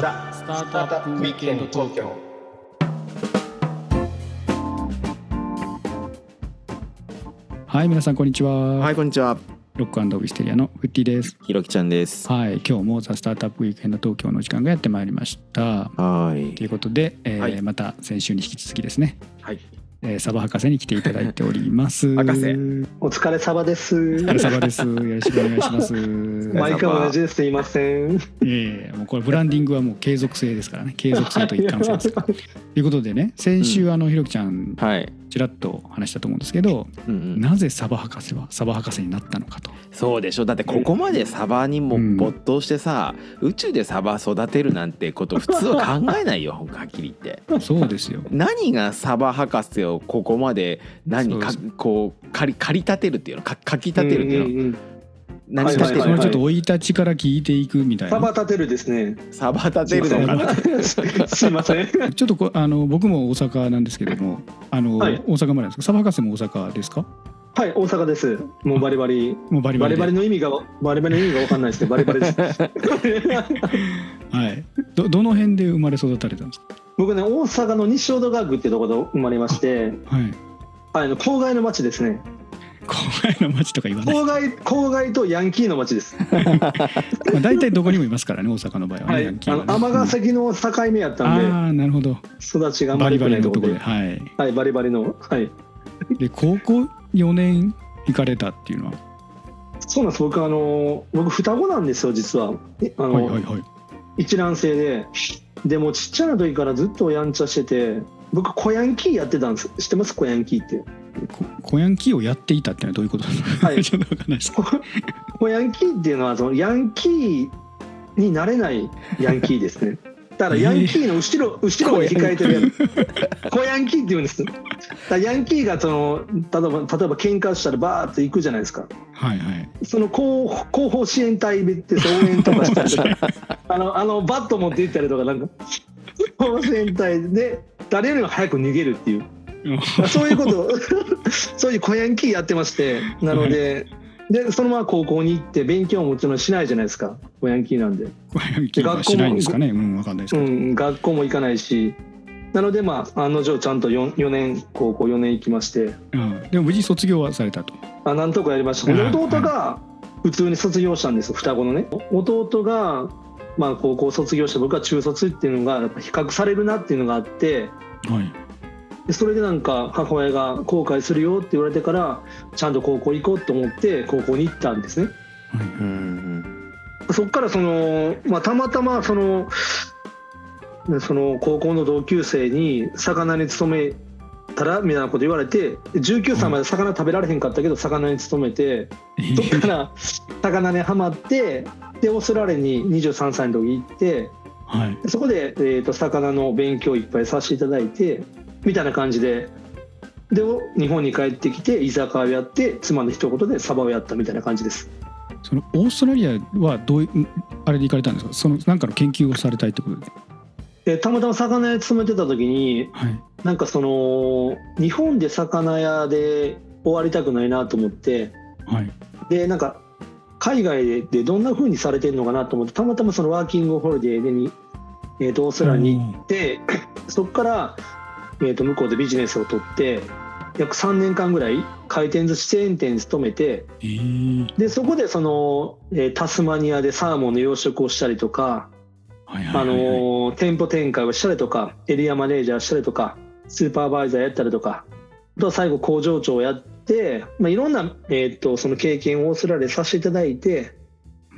ザ・スタートアップウィークエンド東京はい皆さんこんにちは、はい、こんにちは。ロックウィステリアのフッティです。ひろきちゃんです。はい今日もザ・スタートアップウィークエンド東京の時間がやってまいりました。はい。ということで、えーはい。また先週に引き続きですね、はい。えーサバ博士に来ていただいております博士お疲れ様です。お疲れ様ですよろしくお願いします毎回同じです。すいません。いえいえもうこれブランディングはもう継続性ですからね継続性と一貫性ですから ということでね先週あのひろきちゃんはい。ちらっと話したと思うんですけど、うんうん、なぜサバ博士はサバ博士になったのかと。そうでしょ。だってここまでサバにもうん。没頭してさ、宇宙でサバ育てるなんてこと普通は考えないよ はっきり言って。そうですよ。何がサバ博士をここまで何かこう駆り駆り立てるっていうの？かかき立てるっていうの、うんうんうん何はいそ立てるのれちょっと生い立ちから聞いていくみたいなサバ立てるですね。サバ立てるのかな すいません。ちょっとこあの僕も大阪なんですけどもあの、はい大阪までなんですか？サバ博士も大阪ですか？はい、大阪です。もうバリバリ。もうバリバリでバリバリの意味が、バリバリの意味がわかんないですけど、バリバリです。はいどどの辺で生まれ育たれたんですか？僕ね、大阪の西淀川区っていうところで生まれまして、はいはい、あの郊外の町ですね。郊外の町とか言わない、郊外、郊外とヤンキーの町です。まあ、大体どこにもいますからね大阪の場合はね、はいヤン、キーあの尼崎の境目やったんで、ああなるほど育ちがあんまバリバリのところで。はいはい、バリバリの。はい。で高校4年行かれたっていうのは？そうなんです。僕あの僕双子なんですよ実は。えあの、はいはいはい一卵性で、でもちっちゃな時からずっとやんちゃしてて、僕小ヤンキーやってたんです。知ってます？小ヤンキーって。こ小ヤンキーをやっていたっていうのはどういうことですか、はい。ちょっとわかんないです。こ小ヤンキーっていうのはそのヤンキーになれないヤンキーですね。だからヤンキーの後ろ、後ろに控えてるやつ。小ヤンキーって言うんです。だヤンキーがその例えば例えば喧嘩したらバーッと行くじゃないですか。はいはい。その後後方支援隊で応援とかしたりとか。あのあのバット持って行ったりとかなんか。後方支援隊で誰よりも早く逃げるっていうそういうこと。を そういう小ヤンキーやってましてなのででそのまま高校に行って勉強ももちろんしないじゃないですか。小ヤンキーなんで、小ヤンキーはしないんですかね。うんわかんないですけど、うん、学校も行かないし。なのでまあ案の定ちゃんと 4, 4年高校4年行きまして。うん、でも無事卒業はされたと。あなんとかやりました。でうん。弟が普通に卒業したんです。よ、双子のね。弟が、まあ、高校卒業して、僕は中卒っていうのが、やっぱ比較されるなっていうのがあって、はい。でそれでなんか母親が後悔するよって言われてから、ちゃんと高校行こうと思って、高校に行ったんですね。はいうん。うんそこからその、まあ、たまたまその、その高校の同級生に魚に勤めたらみたいなこと言われて19歳まで魚食べられへんかったけど魚に勤めて、そっから魚にはまってでオーストラリアに23歳の時行ってはい。そこで、えー、と魚の勉強をいっぱいさせていただいてみたいな感じで。で日本に帰ってきて居酒屋をやって妻の一言でサバをやったみたいな感じです。そのオーストラリアはどういうんあれで行かれたんですか？そのなんかの研究をされたいってことで。でたまたま魚屋勤めてた時にはい。なんかその日本で魚屋で終わりたくないなと思ってはい。でなんか海外でどんな風にされてるのかなと思ってたまたまそのワーキングホリデーでに、えー、とオーストラリアに行ってそこから、えー、と向こうでビジネスを取って約3年間ぐらい回転寿司チェーン店に勤めてえ。ー、でそこでその、えータスマニアでサーモンの養殖をしたりとか、はいはいあのはい。はいー店舗展開をしたりとかエリアマネージャーしたりとかスーパーバイザーやったりとかあとは最後工場長をやって、まあ、いろんな、えー、とその経験をオーストラリアでさせていただいて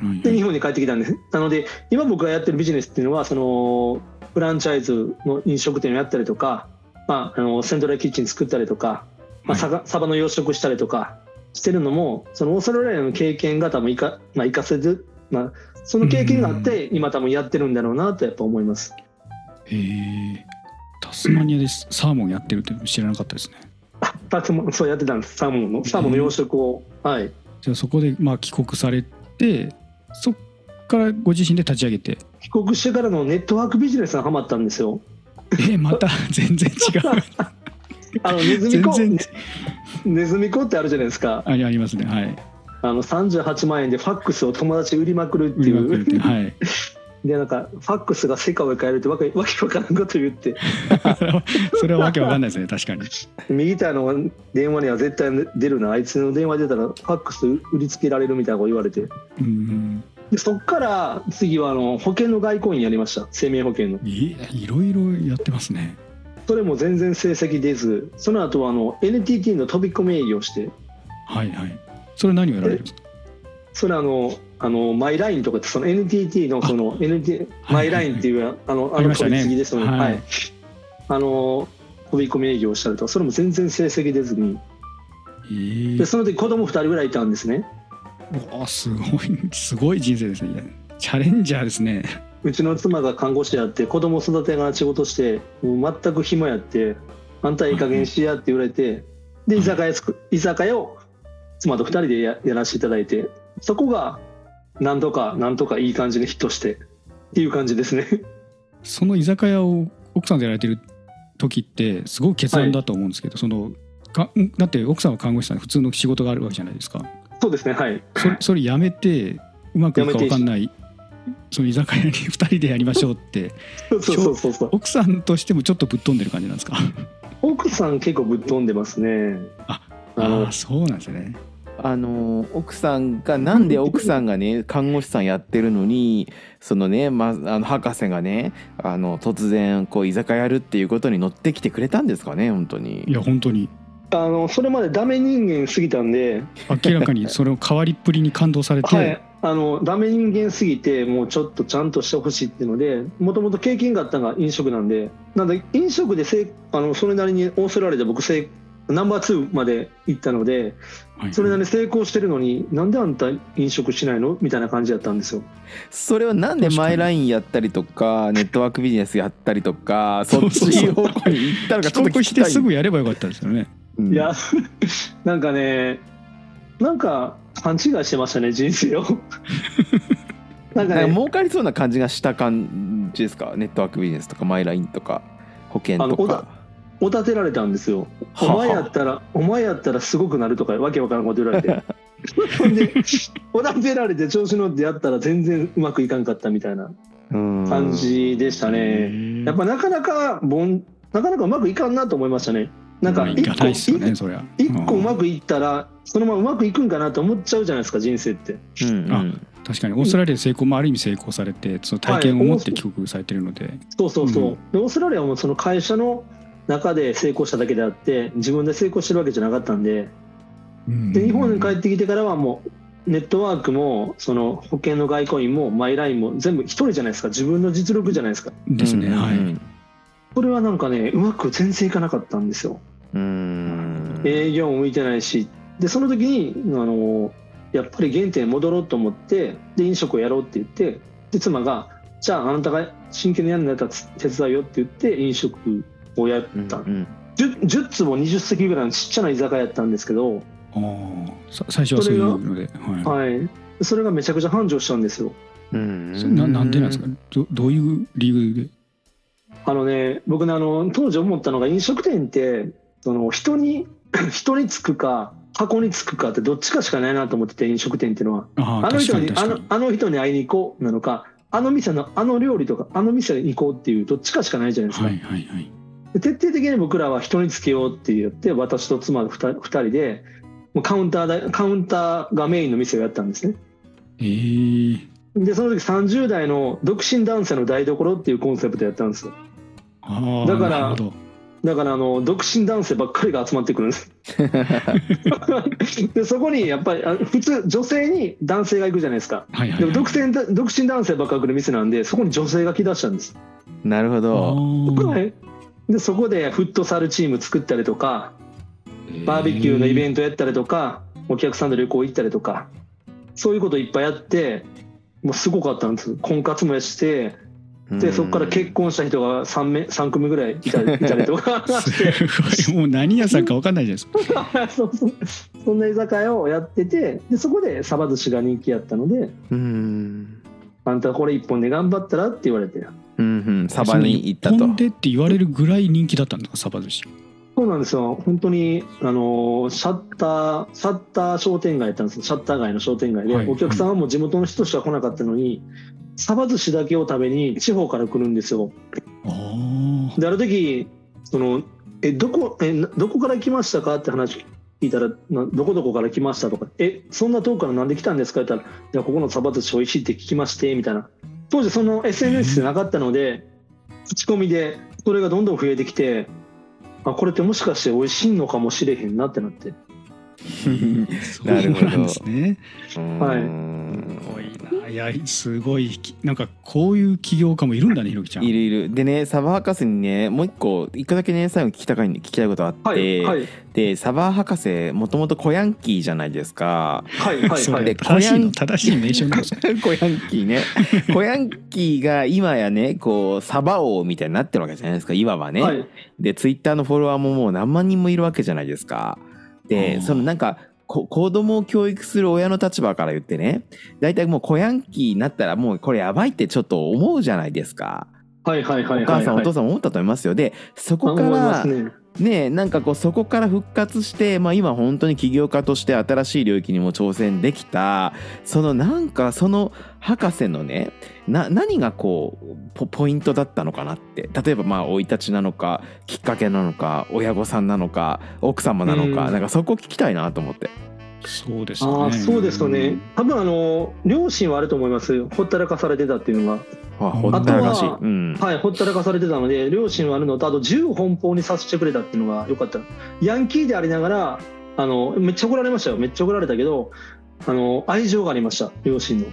はいで日本に帰ってきたんです。なので今僕がやってるビジネスっていうのはそのフランチャイズの飲食店をやったりとか、まあ、あのセントラルキッチン作ったりとか、まあ、はい。サバサバの養殖したりとかしてるのもそのオーストラリアの経験が多分いか、まあ、生かせず、まあ、その経験があって今多分やってるんだろうなとやっぱ思います。へえ。タスマニアでサーモンやってるって知らなかったですね。タツもそうやってたんです。サーモンのサーモンの養殖を、はい。じゃあそこでまあ帰国されてそっからご自身で立ち上げて。帰国してからのネットワークビジネスにハマったんですよえまた全然違う。あのネズミ子ネズミ子ってあるじゃないですか。ありありますね。はい。あの38万円でファックスを友達売りまくるっていう。はい。でなんかファックスが世界を変えるってわけ わけわからんこと言って。それはわけわかんないですね。確かに。右手の電話には絶対出るな。あいつの電話出たらファックス売りつけられるみたいなこと言われて。うんでそっから次はあの保険の外交員やりました。生命保険の。いいろいろやってますね。それも全然成績出ずその後はあの NTT の飛び込み営業して。はいはい。それ何をやられるんですか？それあのあのマイラインとかってその NTT のその NT マイラインっていうあのあのありましたね。取り次ぎですので、はい。はい、あの飛び込み営業をしたりとかそれも全然成績出ずに。えー。でその時子供2人ぐらいいたんですねうわすごいすごい人生ですね。チャレンジャーですね。うちの妻が看護師やって子供育てながら仕事してもう全く暇やってあんたいい加減しやって言われてで居酒屋つく居酒屋を妻と2人でややらせていただいてそこがなんとかなんとかいい感じにヒットしてっていう感じですね。その居酒屋を奥さんでやられてる時ってすごい決断だと思うんですけど、そのかだって奥さんは看護師さんで普通の仕事があるわけじゃないですかそうですねはい。それそれやめてうまくいくか分かんないその居酒屋に2人でやりましょうってそうそうそうそう奥さんとしてもちょっとぶっ飛んでる感じなんですか？奥さん結構ぶっ飛んでますね。ああそうなんですね。あの奥さんがなんで奥さんがね看護師さんやってるのにそのね、ま、あの博士がねあの突然こう居酒屋やるっていうことに乗ってきてくれたんですかね本当に。いや本当にあのそれまでダメ人間すぎたんで。明らかにそれを変わりっぷりに感動されて、はい、あのダメ人間すぎてもうちょっとちゃんとしてほしいっていうのでもともと経験があったのが飲食なんで。なんで飲食でせいあのそれなりにオーストラリアで僕せいナンバー2まで行ったのではい。それなりに成功してるのになんであんた飲食しないの？みたいな感じだったんですよ。それはなんでマイラインやったりとかネットワークビジネスやったりとかそっそうそう。そうち方向に行ったのかちょっ帰国してと聞きたい。すぐやればよかったですよねうんいや なんかねなんか勘違いしてましたね人生を。なんかね儲かりそうな感じがした感じですか？ネットワークビジネスとかマイラインとか保険とかおだてられたんですよ。お前やったら、お前やったらすごくなるとかわけわからんこと言われて。ほ んで、おだてられて調子乗ってやったら全然うまくいかんかったみたいなうん感じでしたね。やっぱなかなかぼん、なかなかうまくいかんなと思いましたね。なんか一個かないですよねそりゃ。一個うまくくいったら、そのままうまくいくんかなと思っちゃうじゃないですか、人生って。うんうん。確かに。オーストラリアで成功もある意味成功されてその体験を持って帰国されてるので、そうそうそう。うん。でオーストラリアはもうその会社の中で成功しただけであって、自分で成功してるわけじゃなかったんで、うん。で日本に帰ってきてからはもうネットワークもその保険の外交員もマイラインも全部一人じゃないですか。自分の実力じゃないですか。ですね、うん。はい。これはなんかねうまく全然いかなかったんですようん。営業も向いてないしでその時にあのやっぱり原点に戻ろうと思ってで飲食をやろうって言ってで妻が「じゃああなたが真剣にやるんだったら手伝うよ」って言って飲食をやった、うんうん 10, 10坪20席ぐらいのちっちゃな居酒屋やったんですけど、最初はそういうので、はい。はい、それがめちゃくちゃ繁盛したんですよ。うん。それななんでなんですか？どどういう理由で？あのね、僕ね、あの当時思ったのが飲食店ってその人に 人につくか箱につくかってどっちかしかないなと思ってて飲食店っていうのは。あの人にあのあの人に会いに行こうなのかあの店のあの料理とかあの店に行こうっていうどっちかしかないじゃないですか、はいはいはい。で徹底的に僕らは人につけようって言って私と妻 2, 人でカウンターだカウンターがメインの店をやったんですね。えー、でその時30代の独身男性の台所っていうコンセプトやったんですよ。ああだからなるほどだからあの独身男性ばっかりが集まってくるんです。でそこにやっぱりあ普通女性に男性が行くじゃないですか。はいはい、ではい、も独身だ独身男性ばっかり来る店なんでそこに女性が来だしたんです、なるほあどー。はいでそこでフットサルチーム作ったりとかバーベキューのイベントやったりとかお客さんと旅行行ったりとかそういうこといっぱいやってもうすごかったんです。婚活もしてでそこから結婚した人が 3, 名3組ぐらいいたりいたりとか。し てすごい。もう何屋さんか分かんないじゃないですか。そうそう。そんな居酒屋をやっててでそこでサバ寿司が人気やったのでうん「あんたこれ一本で頑張ったら?」って言われて。うんうん。サバに行ったと。でって言われるぐらい人気だったんですかサバ寿司。そうなんですよ。本当にあのシャッターシャッター商店街やったんですよ。シャッター街の商店街で、はい。お客さんはもう地元の人しか来なかったのにサバ寿司だけを食べに地方から来るんですよ。ああである時そのえどこえなどこから来ましたかって話聞いたらなどこどこから来ましたとかえそんな遠くからなんで来たんですかって言ったらいやここのサバ寿司美味しいって聞きましてみたいな。当時その SNS でなかったので口コミでそれがどんどん増えてきてあこれってもしかして美味しいのかもしれへんなってなって。なるほどね。はいいやすごいきなんかこういう起業家もいるんだねひろきちゃん。いるいる。でねサバ博士にねもう一個一個だけね最後に聞きたかい聞きたいことあって、はい。はい。でサバ博士もともとコヤンキーじゃないですか。はいはいはい。で正しい小屋の正しい名称なんですよ。コヤンキーね。コヤンキーが今やねこうサバ王みたいになってるわけじゃないですかいわばね、はい。でツイッターのフォロワーももう何万人もいるわけじゃないですか。でそのなんかこ子供を教育する親の立場から言ってね大体もうコヤンキーになったらもうこれやばいってちょっと思うじゃないですか。はいはいはいはいお母さんおはい父さんも思ったと思いますよ。でそこからすね。ねなんかこうそこから復活して、まあ、今本当に起業家として新しい領域にも挑戦できた。そのなんかその博士のねな何がこうポポイントだったのかなって。例えばまあ生い立ちなのかきっかけなのか親御さんなのか奥様なのか、うん。なんかそこ聞きたいなと思って。そうですよね。ああそうですよね。多分あの両親はあると思いますよ。ほったらかされてたっていうのがあほったらかし。は。うん。はい、ほったらかされてたので両親はあるのとあと自由奔放にさせてくれたっていうのが良かった。ヤンキーでありながらあのめっちゃ怒られましたよ。めっちゃ怒られたけどあの愛情がありました。両親の。うん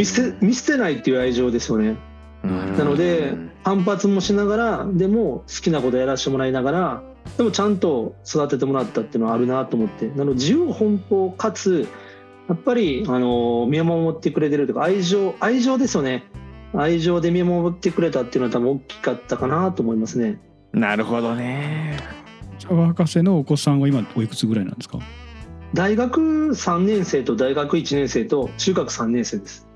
見捨て見捨てないっていう愛情ですよね。うん。なので反発もしながらでも好きなことやらせてもらいながらでもちゃんと育ててもらったっていうのはあるなと思って。なので自由奔放かつやっぱりあの見守ってくれてるというか愛情愛情ですよね。愛情で見守ってくれたっていうのは多分大きかったかなと思いますね。なるほどね。サバ博士のお子さんは今おいくつぐらいなんですか？大学3年生と大学1年生と中学3年生です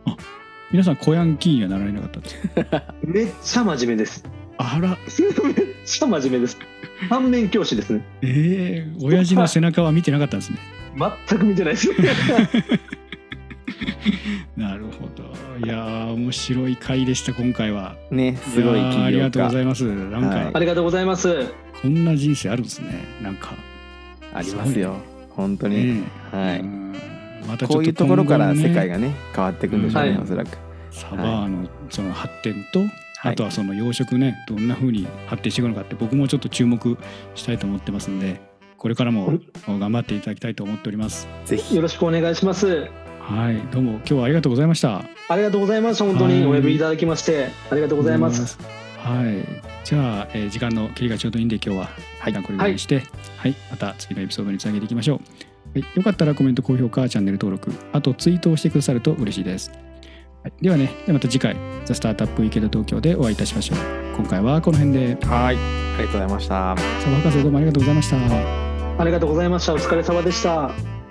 皆さん小ヤンキーにはなられなかったんです めっちゃ真面目です。あら。めっちゃ真面目です。反面教師ですね。ええ親父の背中は見てなかったんですね。全く見てないです。なるほど。いやー面白い回でした今回は。ねすごいありがとうご家ざいます。なんか、はい。ありがとうございます。こんな人生あるんですね。なんか。ありますよ。本当に。ねはい。うんまたちょっとこういうところから世界がね変わっていくんでしょうね、はい。おそらく。サバーのその発展と、はい。あとはその養殖ねどんな風に発展していくのかって僕もちょっと注目したいと思ってますんでこれからも頑張っていただきたいと思っております。ぜひ。よろしくお願いします。はい。どうも今日はありがとうございました。ありがとうございました本当にはい。お呼びいただきましてありがとうございます。はい。じゃあ、えー時間の切りがちょうどいいんで今日ははい。一旦これぐらいにして、はい。また次のエピソードにつなげていきましょう、はい、よかったらコメント高評価チャンネル登録あとツイートをしてくださると嬉しいです、はい、ではねではまた次回「ザ・スタートアップウィーケンド東京」でお会いいたしましょう。今回はこの辺で。はい。ありがとうございました。サバ博士どうもありがとうございました。ありがとうございました。お疲れ様でした